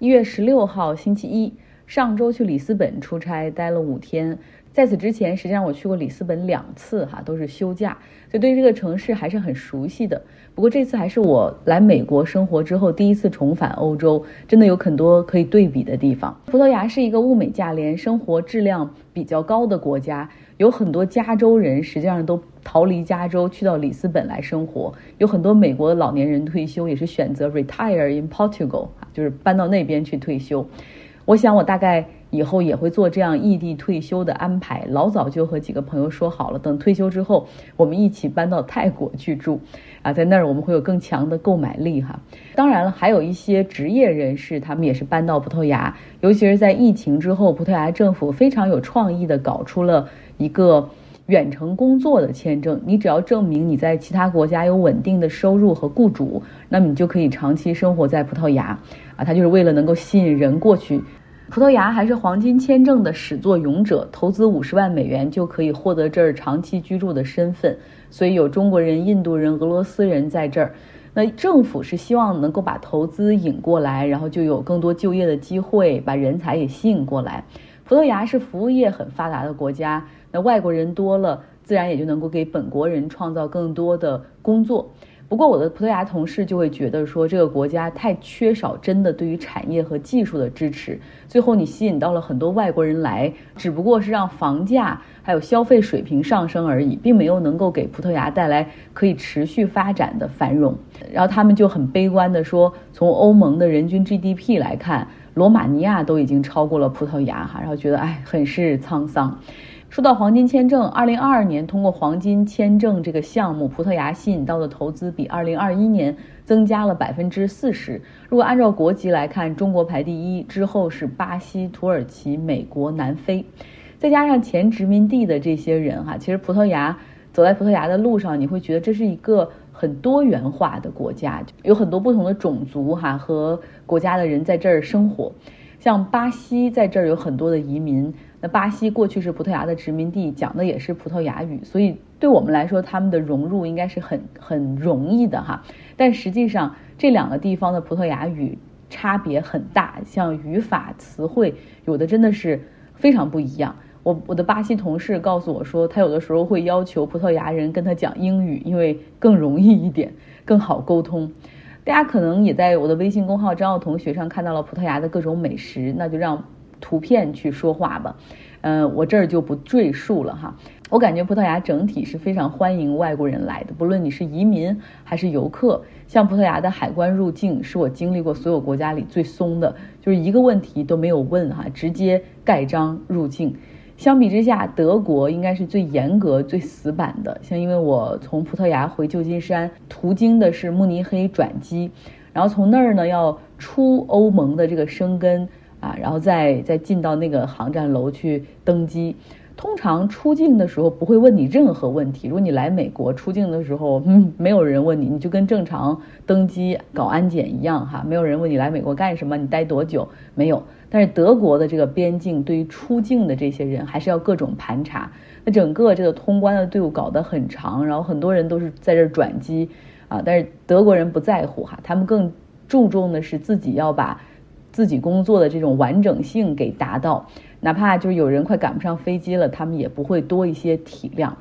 一月十六号，星期一，上周去里斯本出差，待了五天。在此之前，实际上我去过里斯本两次，哈，都是休假，所以对于这个城市还是很熟悉的。不过这次还是我来美国生活之后第一次重返欧洲，真的有很多可以对比的地方。葡萄牙是一个物美价廉、生活质量比较高的国家，有很多加州人实际上都逃离加州去到里斯本来生活，有很多美国的老年人退休也是选择 retire in Portugal。就是搬到那边去退休，我想我大概以后也会做这样异地退休的安排。老早就和几个朋友说好了，等退休之后，我们一起搬到泰国去住，啊，在那儿我们会有更强的购买力哈。当然了，还有一些职业人士，他们也是搬到葡萄牙，尤其是在疫情之后，葡萄牙政府非常有创意的搞出了一个。远程工作的签证，你只要证明你在其他国家有稳定的收入和雇主，那么你就可以长期生活在葡萄牙。啊，他就是为了能够吸引人过去。葡萄牙还是黄金签证的始作俑者，投资五十万美元就可以获得这儿长期居住的身份。所以有中国人、印度人、俄罗斯人在这儿。那政府是希望能够把投资引过来，然后就有更多就业的机会，把人才也吸引过来。葡萄牙是服务业很发达的国家。那外国人多了，自然也就能够给本国人创造更多的工作。不过，我的葡萄牙同事就会觉得说，这个国家太缺少真的对于产业和技术的支持。最后，你吸引到了很多外国人来，只不过是让房价还有消费水平上升而已，并没有能够给葡萄牙带来可以持续发展的繁荣。然后他们就很悲观的说，从欧盟的人均 GDP 来看，罗马尼亚都已经超过了葡萄牙哈，然后觉得哎，很是沧桑。说到黄金签证，二零二二年通过黄金签证这个项目，葡萄牙吸引到的投资比二零二一年增加了百分之四十。如果按照国籍来看，中国排第一，之后是巴西、土耳其、美国、南非，再加上前殖民地的这些人哈，其实葡萄牙走在葡萄牙的路上，你会觉得这是一个很多元化的国家，有很多不同的种族哈和国家的人在这儿生活。像巴西在这儿有很多的移民。那巴西过去是葡萄牙的殖民地，讲的也是葡萄牙语，所以对我们来说，他们的融入应该是很很容易的哈。但实际上，这两个地方的葡萄牙语差别很大，像语法、词汇，有的真的是非常不一样。我我的巴西同事告诉我说，他有的时候会要求葡萄牙人跟他讲英语，因为更容易一点，更好沟通。大家可能也在我的微信公号张奥同学上看到了葡萄牙的各种美食，那就让。图片去说话吧，嗯，我这儿就不赘述了哈。我感觉葡萄牙整体是非常欢迎外国人来的，不论你是移民还是游客。像葡萄牙的海关入境是我经历过所有国家里最松的，就是一个问题都没有问哈，直接盖章入境。相比之下，德国应该是最严格、最死板的。像因为我从葡萄牙回旧金山，途经的是慕尼黑转机，然后从那儿呢要出欧盟的这个生根。啊，然后再再进到那个航站楼去登机。通常出境的时候不会问你任何问题。如果你来美国出境的时候，嗯，没有人问你，你就跟正常登机搞安检一样哈，没有人问你来美国干什么，你待多久，没有。但是德国的这个边境对于出境的这些人还是要各种盘查，那整个这个通关的队伍搞得很长，然后很多人都是在这转机啊。但是德国人不在乎哈，他们更注重的是自己要把。自己工作的这种完整性给达到，哪怕就是有人快赶不上飞机了，他们也不会多一些体谅。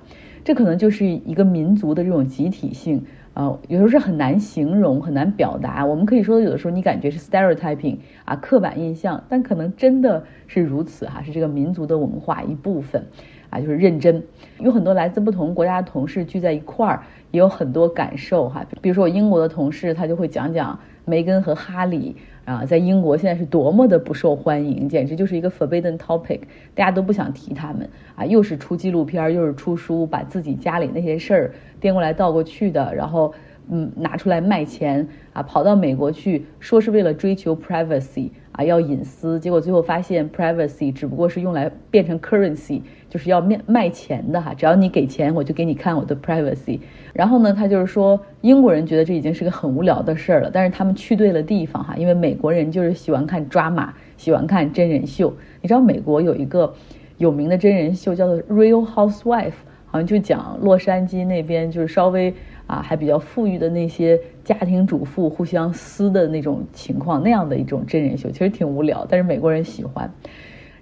这可能就是一个民族的这种集体性啊，有时候是很难形容、很难表达。我们可以说，有的时候你感觉是 stereotyping 啊，刻板印象，但可能真的是如此哈，是这个民族的文化一部分啊，就是认真。有很多来自不同国家的同事聚在一块儿，也有很多感受哈。比如说我英国的同事，他就会讲讲梅根和哈里。啊，在英国现在是多么的不受欢迎，简直就是一个 forbidden topic，大家都不想提他们啊。又是出纪录片，又是出书，把自己家里那些事儿颠过来倒过去的，然后嗯拿出来卖钱啊，跑到美国去说是为了追求 privacy 啊，要隐私，结果最后发现 privacy 只不过是用来变成 currency。就是要卖卖钱的哈，只要你给钱，我就给你看我的 privacy。然后呢，他就是说，英国人觉得这已经是个很无聊的事儿了，但是他们去对了地方哈，因为美国人就是喜欢看抓马，喜欢看真人秀。你知道美国有一个有名的真人秀叫做《Real Housewife》，好像就讲洛杉矶那边就是稍微啊，还比较富裕的那些家庭主妇互相撕的那种情况，那样的一种真人秀，其实挺无聊，但是美国人喜欢。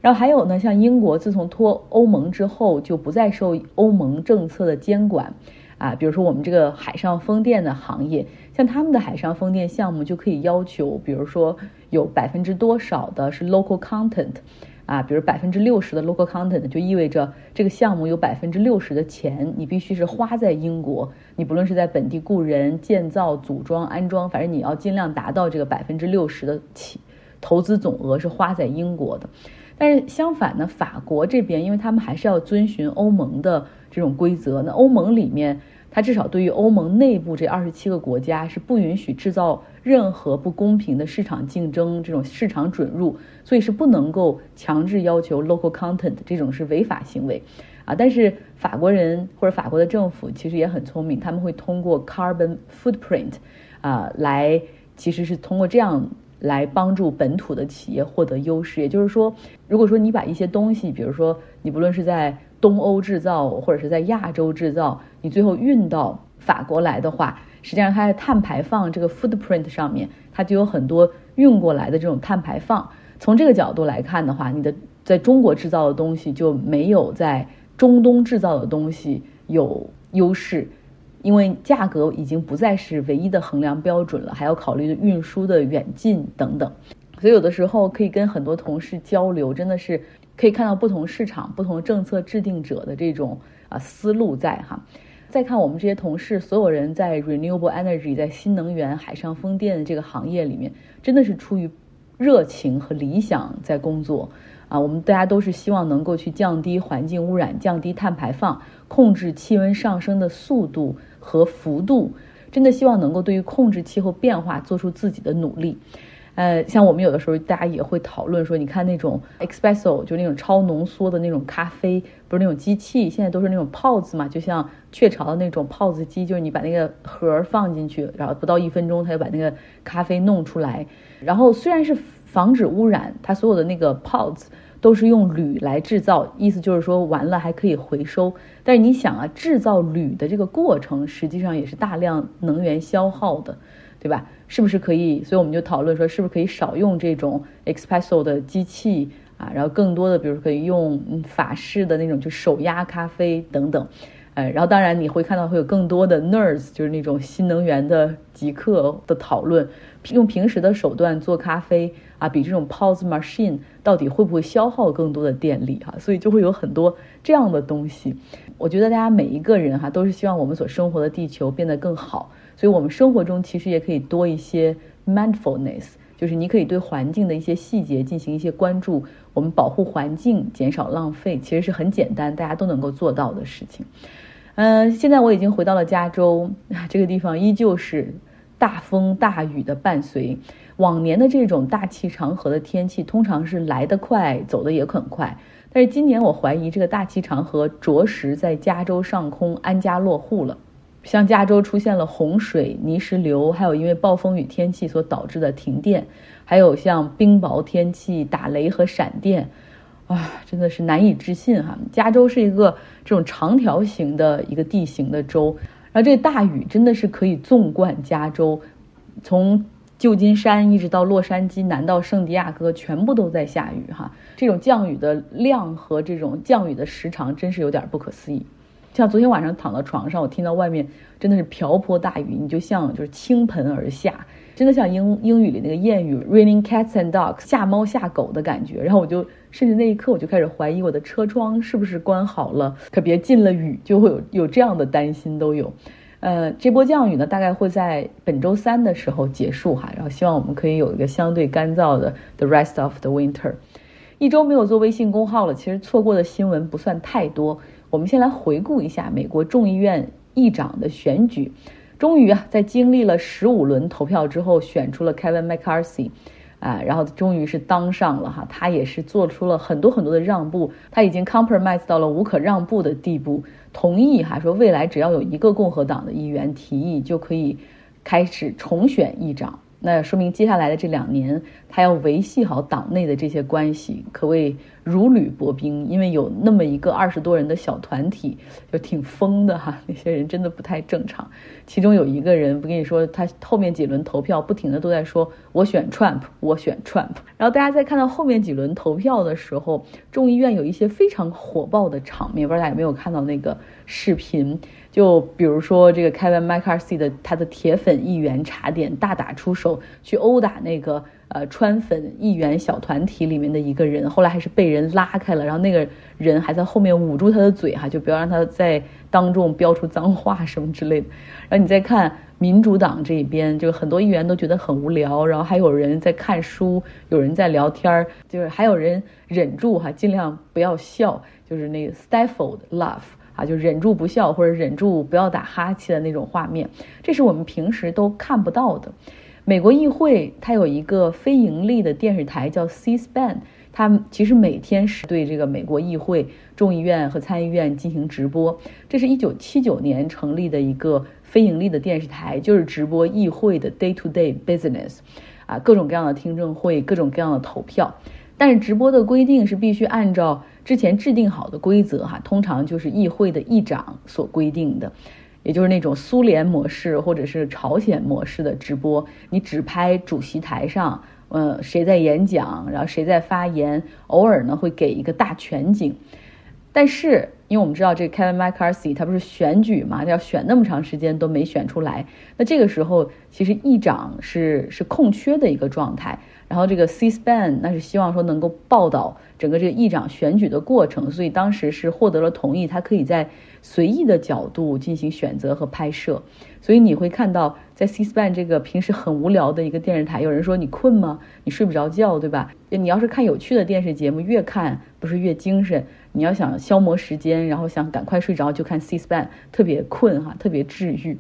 然后还有呢，像英国自从脱欧盟之后，就不再受欧盟政策的监管。啊，比如说我们这个海上风电的行业，像他们的海上风电项目就可以要求，比如说有百分之多少的是 local content，啊，比如百分之六十的 local content 就意味着这个项目有百分之六十的钱你必须是花在英国，你不论是在本地雇人、建造、组装、安装，反正你要尽量达到这个百分之六十的起投资总额是花在英国的。但是相反呢，法国这边因为他们还是要遵循欧盟的。这种规则，那欧盟里面，它至少对于欧盟内部这二十七个国家是不允许制造任何不公平的市场竞争，这种市场准入，所以是不能够强制要求 local content，这种是违法行为，啊，但是法国人或者法国的政府其实也很聪明，他们会通过 carbon footprint，啊，来其实是通过这样来帮助本土的企业获得优势，也就是说，如果说你把一些东西，比如说你不论是在东欧制造或者是在亚洲制造，你最后运到法国来的话，实际上它在碳排放这个 footprint 上面，它就有很多运过来的这种碳排放。从这个角度来看的话，你的在中国制造的东西就没有在中东制造的东西有优势，因为价格已经不再是唯一的衡量标准了，还要考虑运输的远近等等。所以有的时候可以跟很多同事交流，真的是。可以看到不同市场、不同政策制定者的这种啊思路在哈。再看我们这些同事，所有人在 renewable energy，在新能源、海上风电的这个行业里面，真的是出于热情和理想在工作啊。我们大家都是希望能够去降低环境污染、降低碳排放、控制气温上升的速度和幅度，真的希望能够对于控制气候变化做出自己的努力。呃，像我们有的时候，大家也会讨论说，你看那种 espresso，就那种超浓缩的那种咖啡，不是那种机器，现在都是那种泡子嘛，就像雀巢的那种泡子机，就是你把那个盒放进去，然后不到一分钟，它就把那个咖啡弄出来。然后虽然是防止污染，它所有的那个泡子都是用铝来制造，意思就是说完了还可以回收。但是你想啊，制造铝的这个过程，实际上也是大量能源消耗的。对吧？是不是可以？所以我们就讨论说，是不是可以少用这种 espresso 的机器啊？然后更多的，比如说可以用法式的那种，就手压咖啡等等。呃，然后当然你会看到会有更多的 nurse，就是那种新能源的极客的讨论，用平时的手段做咖啡啊，比这种 pause machine 到底会不会消耗更多的电力哈？所以就会有很多这样的东西。我觉得大家每一个人哈，都是希望我们所生活的地球变得更好。所以，我们生活中其实也可以多一些 mindfulness，就是你可以对环境的一些细节进行一些关注。我们保护环境，减少浪费，其实是很简单，大家都能够做到的事情。嗯，现在我已经回到了加州，这个地方依旧是大风大雨的伴随。往年的这种大气长河的天气，通常是来得快，走的也很快。但是今年，我怀疑这个大气长河着实在加州上空安家落户了。像加州出现了洪水、泥石流，还有因为暴风雨天气所导致的停电，还有像冰雹天气、打雷和闪电，啊，真的是难以置信哈！加州是一个这种长条形的一个地形的州，然后这大雨真的是可以纵贯加州，从旧金山一直到洛杉矶，南到圣地亚哥，全部都在下雨哈！这种降雨的量和这种降雨的时长，真是有点不可思议。像昨天晚上躺到床上，我听到外面真的是瓢泼大雨，你就像就是倾盆而下，真的像英英语里那个谚语 “raining cats and dogs” 吓猫吓狗的感觉。然后我就甚至那一刻我就开始怀疑我的车窗是不是关好了，可别进了雨，就会有有这样的担心都有。呃，这波降雨呢，大概会在本周三的时候结束哈，然后希望我们可以有一个相对干燥的 the rest of the winter。一周没有做微信公号了，其实错过的新闻不算太多。我们先来回顾一下美国众议院议长的选举，终于啊，在经历了十五轮投票之后，选出了 Kevin McCarthy，啊，然后终于是当上了哈，他也是做出了很多很多的让步，他已经 compromise 到了无可让步的地步，同意哈说未来只要有一个共和党的议员提议，就可以开始重选议长。那说明接下来的这两年，他要维系好党内的这些关系，可谓如履薄冰。因为有那么一个二十多人的小团体，就挺疯的哈。那些人真的不太正常。其中有一个人，不跟你说，他后面几轮投票不停的都在说“我选 Trump，我选 Trump”。然后大家在看到后面几轮投票的时候，众议院有一些非常火爆的场面，不知道大家有没有看到那个视频？就比如说这个 Kevin McCarthy 的他的铁粉议员茶点大打出手，去殴打那个呃川粉议员小团体里面的一个人，后来还是被人拉开了，然后那个人还在后面捂住他的嘴哈，就不要让他在当众飙出脏话什么之类的。然后你再看民主党这边，就很多议员都觉得很无聊，然后还有人在看书，有人在聊天儿，就是还有人忍住哈，尽量不要笑，就是那个 stifled laugh。啊，就忍住不笑或者忍住不要打哈欠的那种画面，这是我们平时都看不到的。美国议会它有一个非盈利的电视台叫 C-SPAN，它其实每天是对这个美国议会、众议院和参议院进行直播。这是一九七九年成立的一个非盈利的电视台，就是直播议会的 day-to-day business，啊，各种各样的听证会，各种各样的投票。但是直播的规定是必须按照。之前制定好的规则哈，通常就是议会的议长所规定的，也就是那种苏联模式或者是朝鲜模式的直播，你只拍主席台上，呃，谁在演讲，然后谁在发言，偶尔呢会给一个大全景。但是，因为我们知道这 Kevin McCarthy 他不是选举嘛，要选那么长时间都没选出来，那这个时候其实议长是是空缺的一个状态。然后这个 C-SPAN 那是希望说能够报道整个这个议长选举的过程，所以当时是获得了同意，他可以在随意的角度进行选择和拍摄。所以你会看到，在 C-SPAN 这个平时很无聊的一个电视台，有人说你困吗？你睡不着觉对吧？你要是看有趣的电视节目，越看不是越精神。你要想消磨时间，然后想赶快睡着，就看 C-SPAN，特别困哈，特别治愈。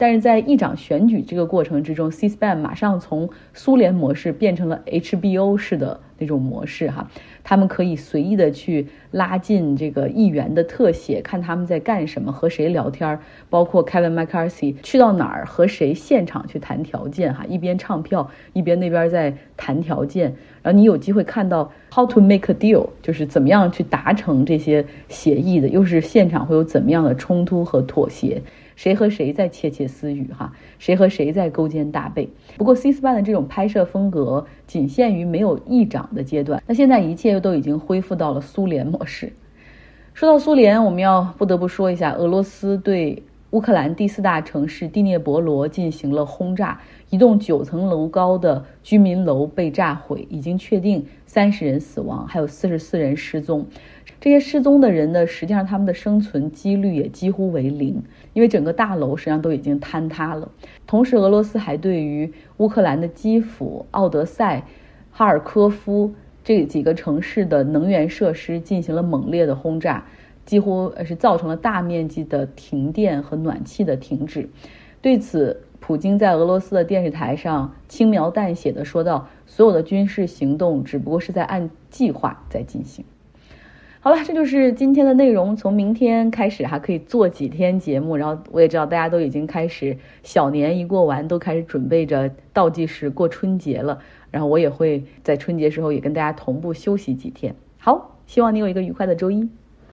但是在议长选举这个过程之中，C-SPAN 马上从苏联模式变成了 HBO 式的那种模式哈，他们可以随意的去拉近这个议员的特写，看他们在干什么，和谁聊天，包括 Kevin McCarthy 去到哪儿和谁现场去谈条件哈，一边唱票一边那边在谈条件，然后你有机会看到 How to make a deal，就是怎么样去达成这些协议的，又是现场会有怎么样的冲突和妥协。谁和谁在窃窃私语？哈，谁和谁在勾肩搭背？不过 C-SPAN 的这种拍摄风格仅限于没有议长的阶段。那现在一切又都已经恢复到了苏联模式。说到苏联，我们要不得不说一下，俄罗斯对乌克兰第四大城市第聂伯罗进行了轰炸，一栋九层楼高的居民楼被炸毁，已经确定三十人死亡，还有四十四人失踪。这些失踪的人呢，实际上他们的生存几率也几乎为零，因为整个大楼实际上都已经坍塌了。同时，俄罗斯还对于乌克兰的基辅、奥德赛、哈尔科夫这几个城市的能源设施进行了猛烈的轰炸，几乎是造成了大面积的停电和暖气的停止。对此，普京在俄罗斯的电视台上轻描淡写的说道：“所有的军事行动只不过是在按计划在进行。”好了，这就是今天的内容。从明天开始，哈可以做几天节目。然后我也知道大家都已经开始小年一过完，都开始准备着倒计时过春节了。然后我也会在春节时候也跟大家同步休息几天。好，希望你有一个愉快的周一。